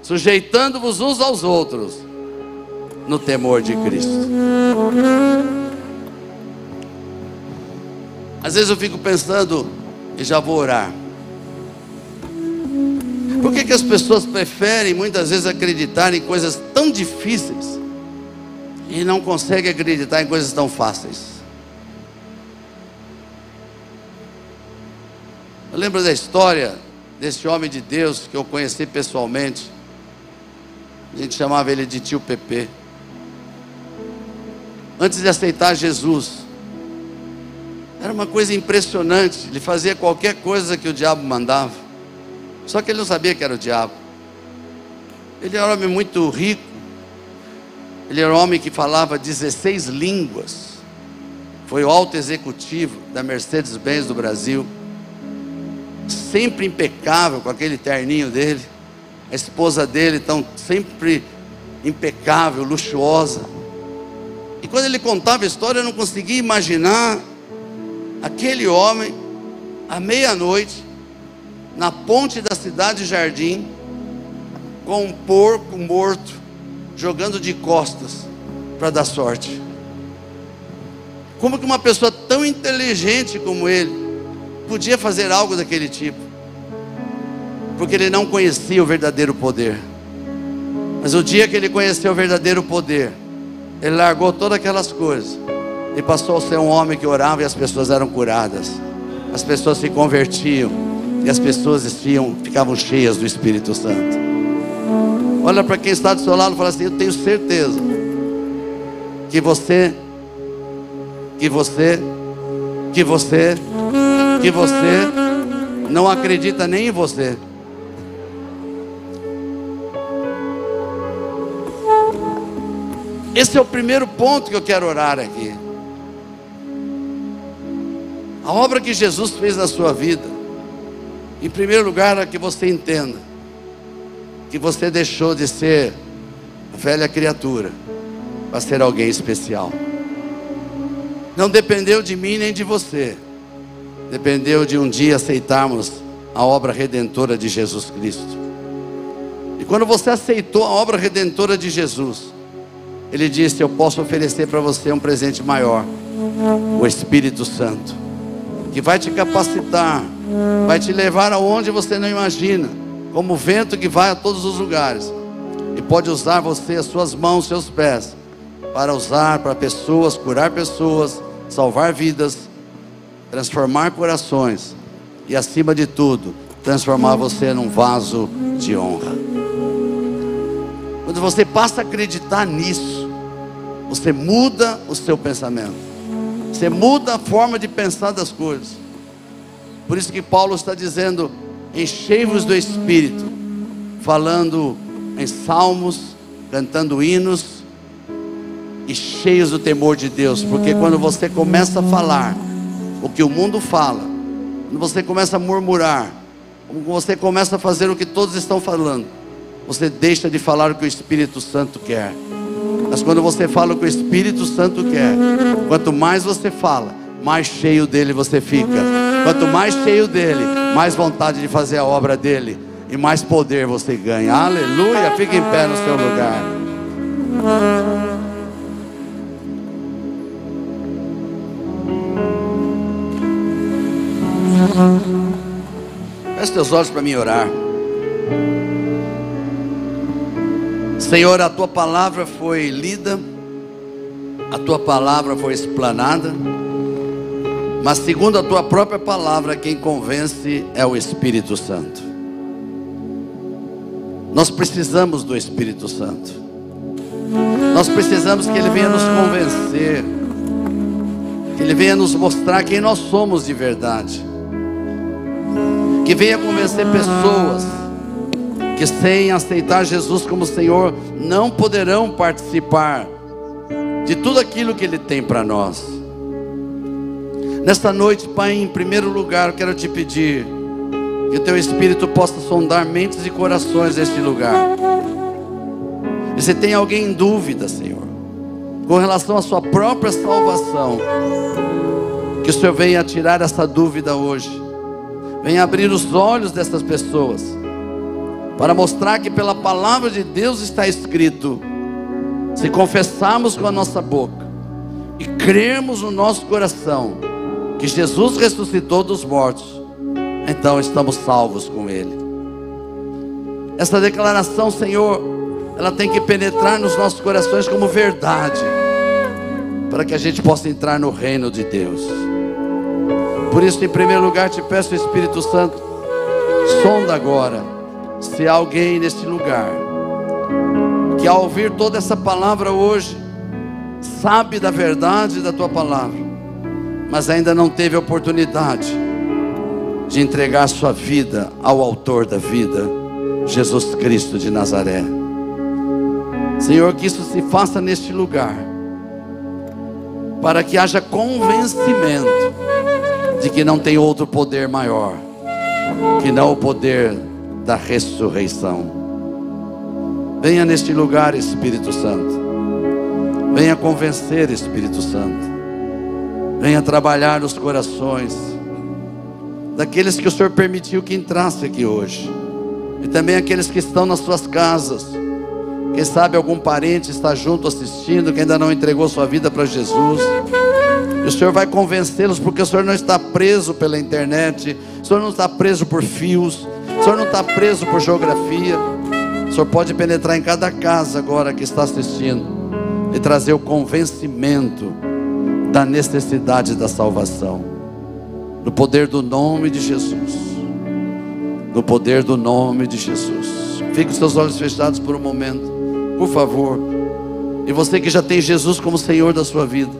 sujeitando-vos uns aos outros no temor de Cristo. Às vezes eu fico pensando, e já vou orar. Por que, que as pessoas preferem muitas vezes acreditar em coisas tão difíceis e não conseguem acreditar em coisas tão fáceis? Eu lembro da história desse homem de Deus que eu conheci pessoalmente. A gente chamava ele de tio Pepe. Antes de aceitar Jesus, era uma coisa impressionante. Ele fazia qualquer coisa que o diabo mandava. Só que ele não sabia que era o diabo. Ele era um homem muito rico. Ele era um homem que falava 16 línguas. Foi o alto executivo da Mercedes-Benz do Brasil. Sempre impecável com aquele terninho dele. A esposa dele, tão sempre impecável, luxuosa. E quando ele contava a história, eu não conseguia imaginar aquele homem, à meia-noite, na ponte da cidade Jardim, com um porco morto, jogando de costas para dar sorte. Como que uma pessoa tão inteligente como ele podia fazer algo daquele tipo? Porque ele não conhecia o verdadeiro poder. Mas o dia que ele conheceu o verdadeiro poder, ele largou todas aquelas coisas e passou a ser um homem que orava e as pessoas eram curadas. As pessoas se convertiam e as pessoas ficavam cheias do Espírito Santo. Olha para quem está do seu lado e fala assim: Eu tenho certeza que você, que você, que você, que você não acredita nem em você. Esse é o primeiro ponto que eu quero orar aqui. A obra que Jesus fez na sua vida, em primeiro lugar, é que você entenda que você deixou de ser velha criatura para ser alguém especial. Não dependeu de mim nem de você, dependeu de um dia aceitarmos a obra redentora de Jesus Cristo. E quando você aceitou a obra redentora de Jesus, ele disse: Eu posso oferecer para você um presente maior, o Espírito Santo, que vai te capacitar, vai te levar aonde você não imagina, como o vento que vai a todos os lugares, e pode usar você, as suas mãos, seus pés, para usar para pessoas, curar pessoas, salvar vidas, transformar corações e, acima de tudo, transformar você num vaso de honra. Quando você passa a acreditar nisso, você muda o seu pensamento. Você muda a forma de pensar das coisas. Por isso que Paulo está dizendo: enchei-vos do Espírito, falando em salmos, cantando hinos e cheios do temor de Deus, porque quando você começa a falar o que o mundo fala, quando você começa a murmurar, quando você começa a fazer o que todos estão falando, você deixa de falar o que o Espírito Santo quer. Mas quando você fala o que o Espírito Santo quer, quanto mais você fala, mais cheio dele você fica. Quanto mais cheio dele, mais vontade de fazer a obra dele e mais poder você ganha. Aleluia! Fique em pé no seu lugar. Feche teus olhos para mim orar. Senhor, a tua palavra foi lida, a tua palavra foi explanada, mas segundo a tua própria palavra, quem convence é o Espírito Santo. Nós precisamos do Espírito Santo. Nós precisamos que ele venha nos convencer, que ele venha nos mostrar quem nós somos de verdade, que venha convencer pessoas que sem aceitar Jesus como Senhor não poderão participar de tudo aquilo que Ele tem para nós. Nesta noite, Pai, em primeiro lugar, eu quero te pedir Que o teu Espírito possa sondar mentes e corações neste lugar. E se tem alguém em dúvida, Senhor, com relação à sua própria salvação, que o Senhor venha tirar essa dúvida hoje. Venha abrir os olhos dessas pessoas. Para mostrar que pela palavra de Deus está escrito: se confessarmos com a nossa boca e crermos no nosso coração que Jesus ressuscitou dos mortos, então estamos salvos com Ele. Essa declaração, Senhor, ela tem que penetrar nos nossos corações como verdade, para que a gente possa entrar no reino de Deus. Por isso, em primeiro lugar, te peço, Espírito Santo, sonda agora se há alguém neste lugar que ao ouvir toda essa palavra hoje, sabe da verdade da tua palavra, mas ainda não teve oportunidade de entregar sua vida ao Autor da vida, Jesus Cristo de Nazaré. Senhor, que isso se faça neste lugar, para que haja convencimento de que não tem outro poder maior que não o poder da ressurreição. Venha neste lugar, Espírito Santo. Venha convencer, Espírito Santo. Venha trabalhar nos corações daqueles que o Senhor permitiu que entrasse aqui hoje. E também aqueles que estão nas suas casas. Quem sabe algum parente está junto assistindo que ainda não entregou sua vida para Jesus. E o Senhor vai convencê-los, porque o Senhor não está preso pela internet, o Senhor não está preso por fios, o Senhor não está preso por geografia. O Senhor pode penetrar em cada casa agora que está assistindo e trazer o convencimento da necessidade da salvação. No poder do nome de Jesus. No poder do nome de Jesus. Fique os seus olhos fechados por um momento, por favor. E você que já tem Jesus como Senhor da sua vida.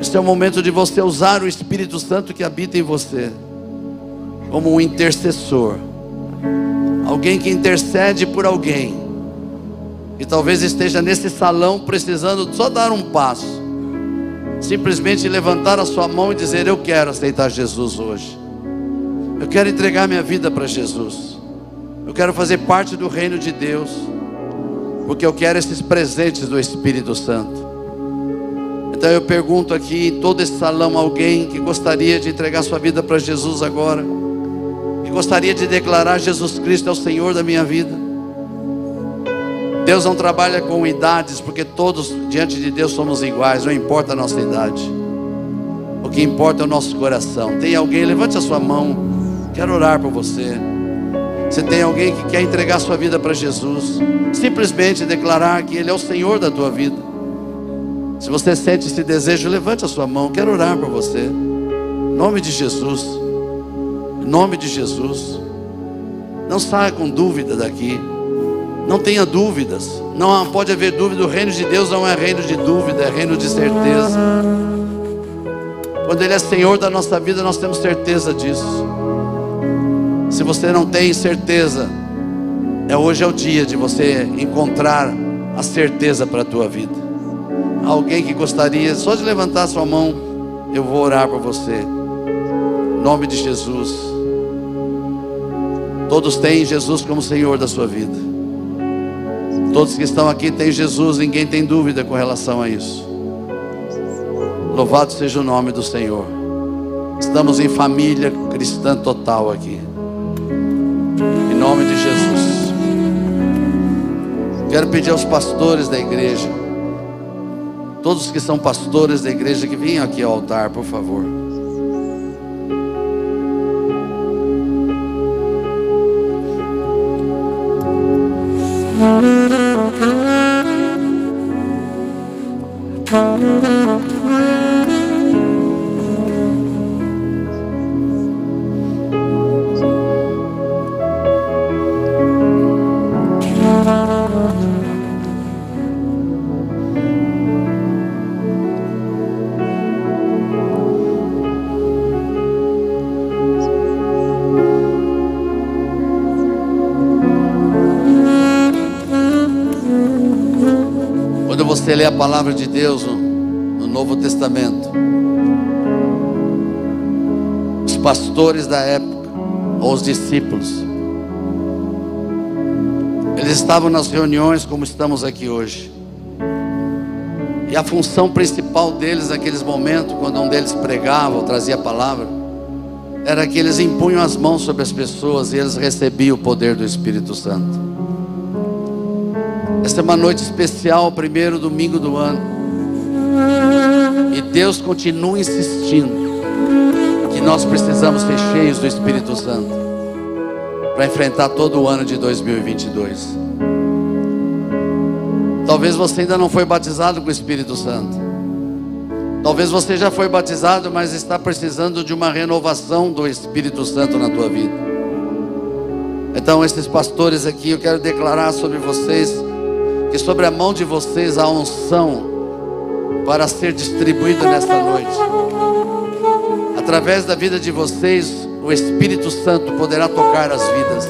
Este é o momento de você usar o Espírito Santo que habita em você como um intercessor, alguém que intercede por alguém, e talvez esteja nesse salão precisando só dar um passo, simplesmente levantar a sua mão e dizer: Eu quero aceitar Jesus hoje, eu quero entregar minha vida para Jesus, eu quero fazer parte do reino de Deus, porque eu quero esses presentes do Espírito Santo. Então eu pergunto aqui em todo esse salão alguém que gostaria de entregar sua vida para Jesus agora, que gostaria de declarar Jesus Cristo é o Senhor da minha vida. Deus não trabalha com idades, porque todos diante de Deus somos iguais, não importa a nossa idade. O que importa é o nosso coração. Tem alguém, levante a sua mão. Quero orar por você. Se tem alguém que quer entregar sua vida para Jesus, simplesmente declarar que Ele é o Senhor da tua vida. Se você sente esse desejo, levante a sua mão. Quero orar por você. Em nome de Jesus. Nome de Jesus. Não saia com dúvida daqui. Não tenha dúvidas. Não pode haver dúvida. O reino de Deus não é reino de dúvida, é reino de certeza. Quando Ele é Senhor da nossa vida, nós temos certeza disso. Se você não tem certeza, é hoje é o dia de você encontrar a certeza para a tua vida alguém que gostaria só de levantar sua mão, eu vou orar por você. Em nome de Jesus. Todos têm Jesus como Senhor da sua vida. Todos que estão aqui têm Jesus, ninguém tem dúvida com relação a isso. Louvado seja o nome do Senhor. Estamos em família cristã total aqui. Em nome de Jesus. Quero pedir aos pastores da igreja Todos que são pastores da igreja que venham aqui ao altar, por favor. Você palavra de Deus no, no Novo Testamento, os pastores da época, ou os discípulos. Eles estavam nas reuniões como estamos aqui hoje. E a função principal deles naqueles momentos, quando um deles pregava ou trazia a palavra, era que eles impunham as mãos sobre as pessoas e eles recebiam o poder do Espírito Santo. Esta é uma noite especial, primeiro domingo do ano. E Deus continua insistindo que nós precisamos ser cheios do Espírito Santo para enfrentar todo o ano de 2022. Talvez você ainda não foi batizado com o Espírito Santo. Talvez você já foi batizado, mas está precisando de uma renovação do Espírito Santo na tua vida. Então, esses pastores aqui, eu quero declarar sobre vocês que sobre a mão de vocês há unção para ser distribuída nesta noite. Através da vida de vocês, o Espírito Santo poderá tocar as vidas.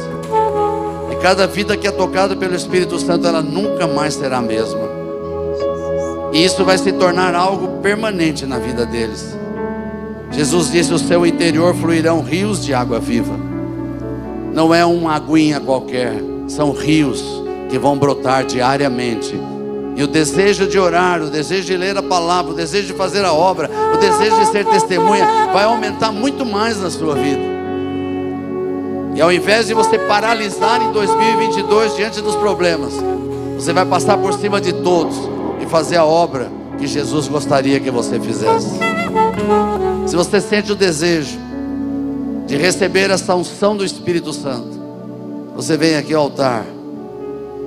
E cada vida que é tocada pelo Espírito Santo, ela nunca mais será a mesma. E isso vai se tornar algo permanente na vida deles. Jesus disse: O seu interior fluirão rios de água viva. Não é uma aguinha qualquer, são rios que vão brotar diariamente. E o desejo de orar, o desejo de ler a palavra, o desejo de fazer a obra, o desejo de ser testemunha, vai aumentar muito mais na sua vida. E ao invés de você paralisar em 2022 diante dos problemas, você vai passar por cima de todos e fazer a obra que Jesus gostaria que você fizesse. Se você sente o desejo de receber essa unção do Espírito Santo, você vem aqui ao altar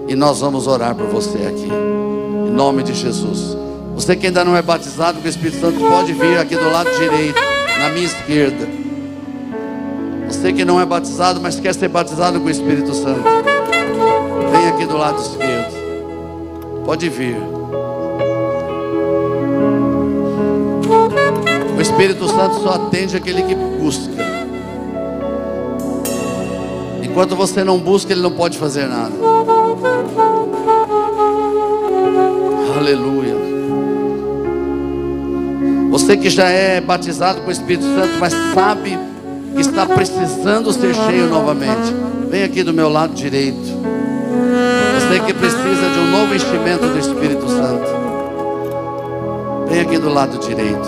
e nós vamos orar por você aqui. Em nome de Jesus. Você que ainda não é batizado com o Espírito Santo, pode vir aqui do lado direito, na minha esquerda. Você que não é batizado, mas quer ser batizado com o Espírito Santo, vem aqui do lado esquerdo. Pode vir. O Espírito Santo só atende aquele que busca. Enquanto você não busca, ele não pode fazer nada. Aleluia. Você que já é batizado com o Espírito Santo, mas sabe que está precisando ser cheio novamente, vem aqui do meu lado direito. Você que precisa de um novo enchimento do Espírito Santo, vem aqui do lado direito.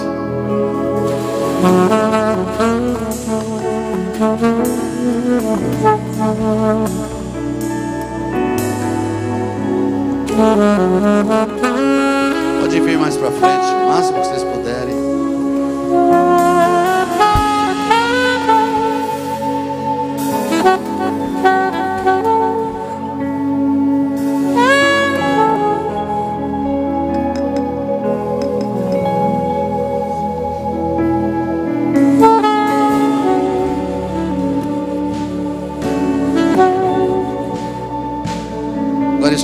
Pode vir mais para frente, o máximo que vocês puderem.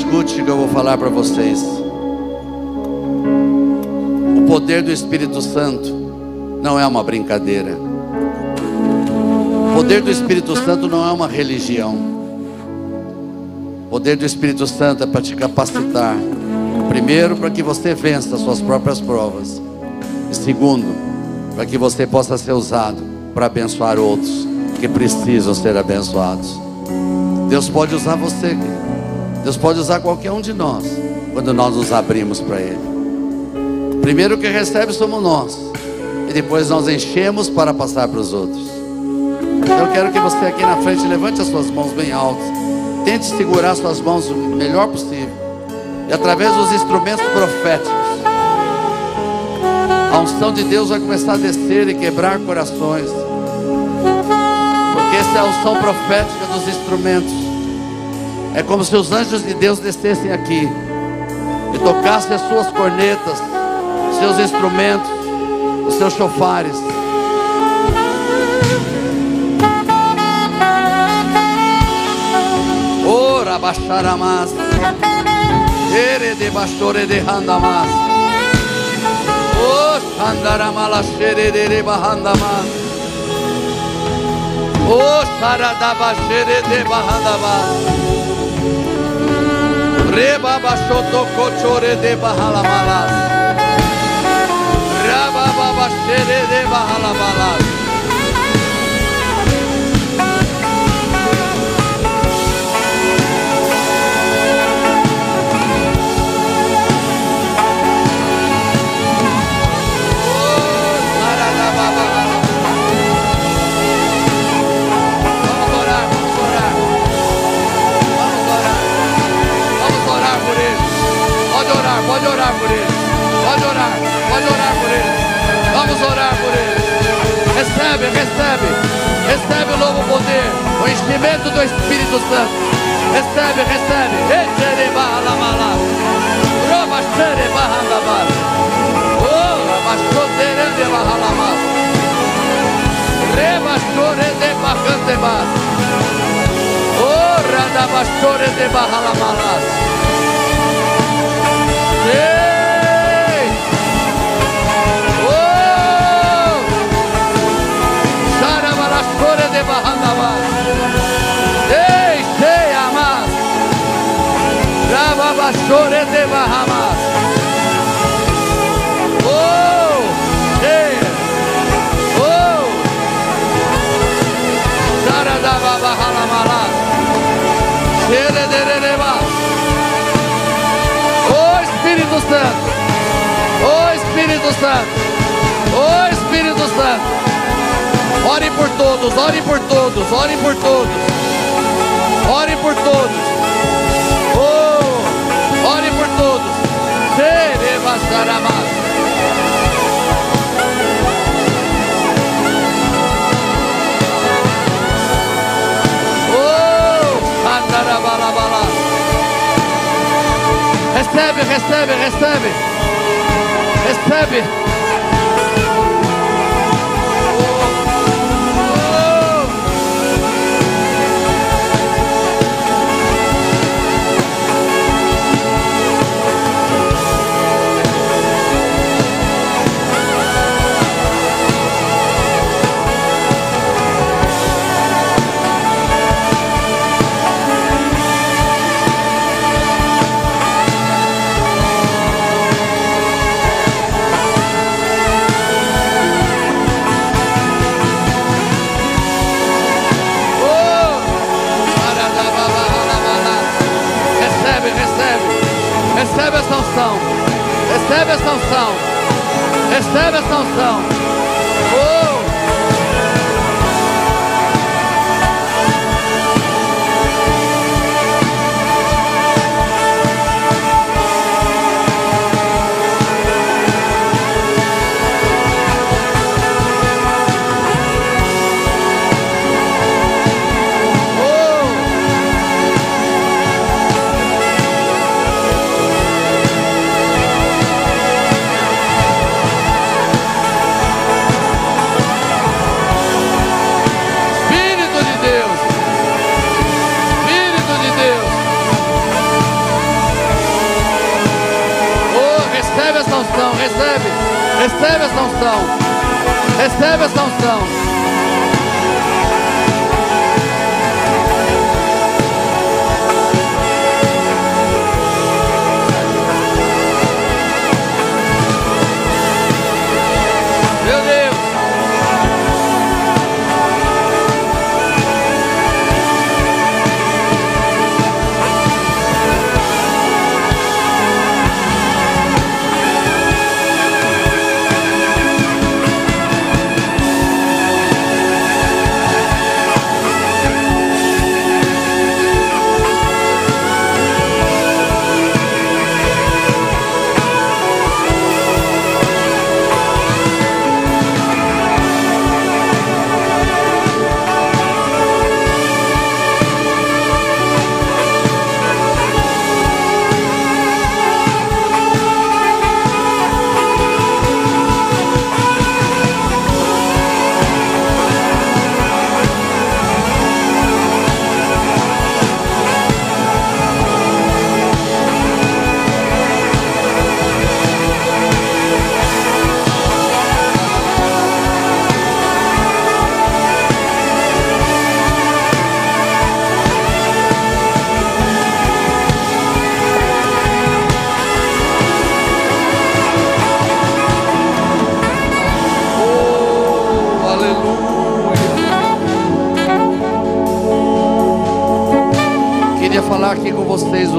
Escute o que eu vou falar para vocês. O poder do Espírito Santo não é uma brincadeira. O poder do Espírito Santo não é uma religião. O poder do Espírito Santo é para te capacitar. Primeiro, para que você vença as suas próprias provas. E segundo, para que você possa ser usado para abençoar outros que precisam ser abençoados. Deus pode usar você. Deus pode usar qualquer um de nós quando nós nos abrimos para Ele. Primeiro que recebe somos nós, e depois nós enchemos para passar para os outros. Então, eu quero que você aqui na frente levante as suas mãos bem altas, tente segurar suas mãos o melhor possível, e através dos instrumentos proféticos, a unção de Deus vai começar a descer e quebrar corações, porque essa é a unção profética dos instrumentos. É como se os anjos de Deus descessem aqui e tocassem as suas cornetas, seus instrumentos, os seus chofares. Ora baixaramas, ere de bastore de handamas, o xandaramala xere de bahandamas, o xaradaba xere de bahandamas. Reba bashoto kochore de bahala bajalamalas. Raba babashere de bahala bajalamalas. Orar, pode orar por eles. Vamos orar por eles. Recebe, recebe, recebe o novo poder, o enchimento do Espírito Santo. Recebe, recebe. Bahalamas. Reba chore de bacantebas. Oh, radabachore Ei, sei amas. Rababachore de bahamas. Oh! Ei! Oh! Saradababahalamalás. Xerederebas. Ô Espírito Santo, ô Espírito Santo, ô Espírito Santo, ore por todos, ore por todos, ore por todos, ore por todos, oh, ore por todos, Serebasarabas. Oh, Andarabalabala. Recebe, recebe, recebe. Recebe.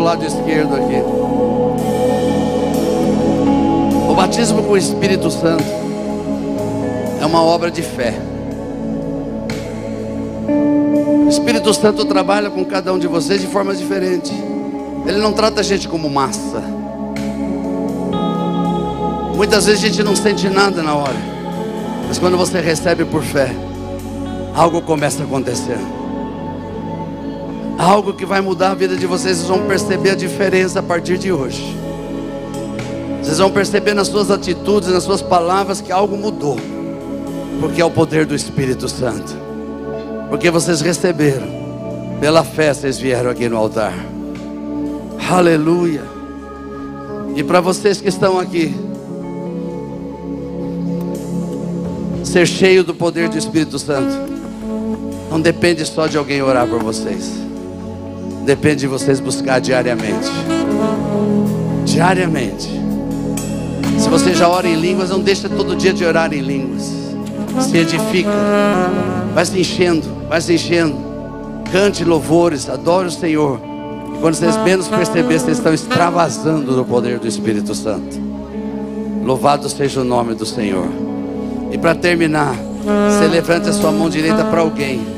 Lado esquerdo aqui. O batismo com o Espírito Santo é uma obra de fé. O Espírito Santo trabalha com cada um de vocês de formas diferentes. Ele não trata a gente como massa. Muitas vezes a gente não sente nada na hora, mas quando você recebe por fé, algo começa a acontecer. Algo que vai mudar a vida de vocês, vocês vão perceber a diferença a partir de hoje. Vocês vão perceber nas suas atitudes, nas suas palavras que algo mudou. Porque é o poder do Espírito Santo. Porque vocês receberam. Pela fé vocês vieram aqui no altar. Aleluia. E para vocês que estão aqui, ser cheio do poder do Espírito Santo não depende só de alguém orar por vocês. Depende de vocês buscar diariamente. Diariamente. Se você já ora em línguas, não deixa todo dia de orar em línguas. Se edifica. Vai se enchendo, vai se enchendo. Cante louvores, adore o Senhor. E quando vocês menos perceberem, vocês estão extravasando do poder do Espírito Santo. Louvado seja o nome do Senhor. E para terminar, você levante a sua mão direita para alguém.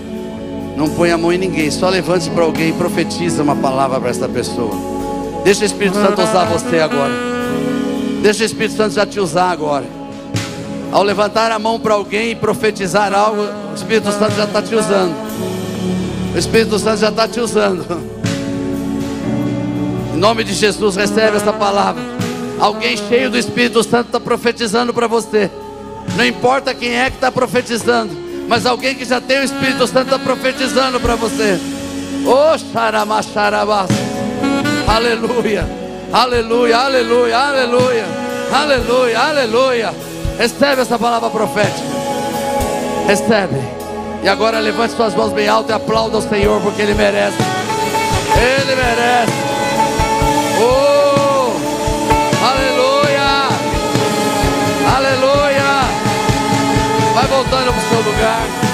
Não põe a mão em ninguém, só levante para alguém e profetiza uma palavra para essa pessoa. Deixa o Espírito Santo usar você agora. Deixa o Espírito Santo já te usar agora. Ao levantar a mão para alguém e profetizar algo, o Espírito Santo já está te usando. O Espírito Santo já está te usando. Em nome de Jesus, recebe essa palavra. Alguém cheio do Espírito Santo está profetizando para você. Não importa quem é que está profetizando, mas alguém que já tem o Espírito Santo está profetizando para você. Oh. Aleluia, aleluia, aleluia, aleluia, aleluia, aleluia. Recebe essa palavra profética. Recebe. E agora levante suas mãos bem altas e aplauda o Senhor, porque Ele merece. Ele merece. Voltando para o seu lugar.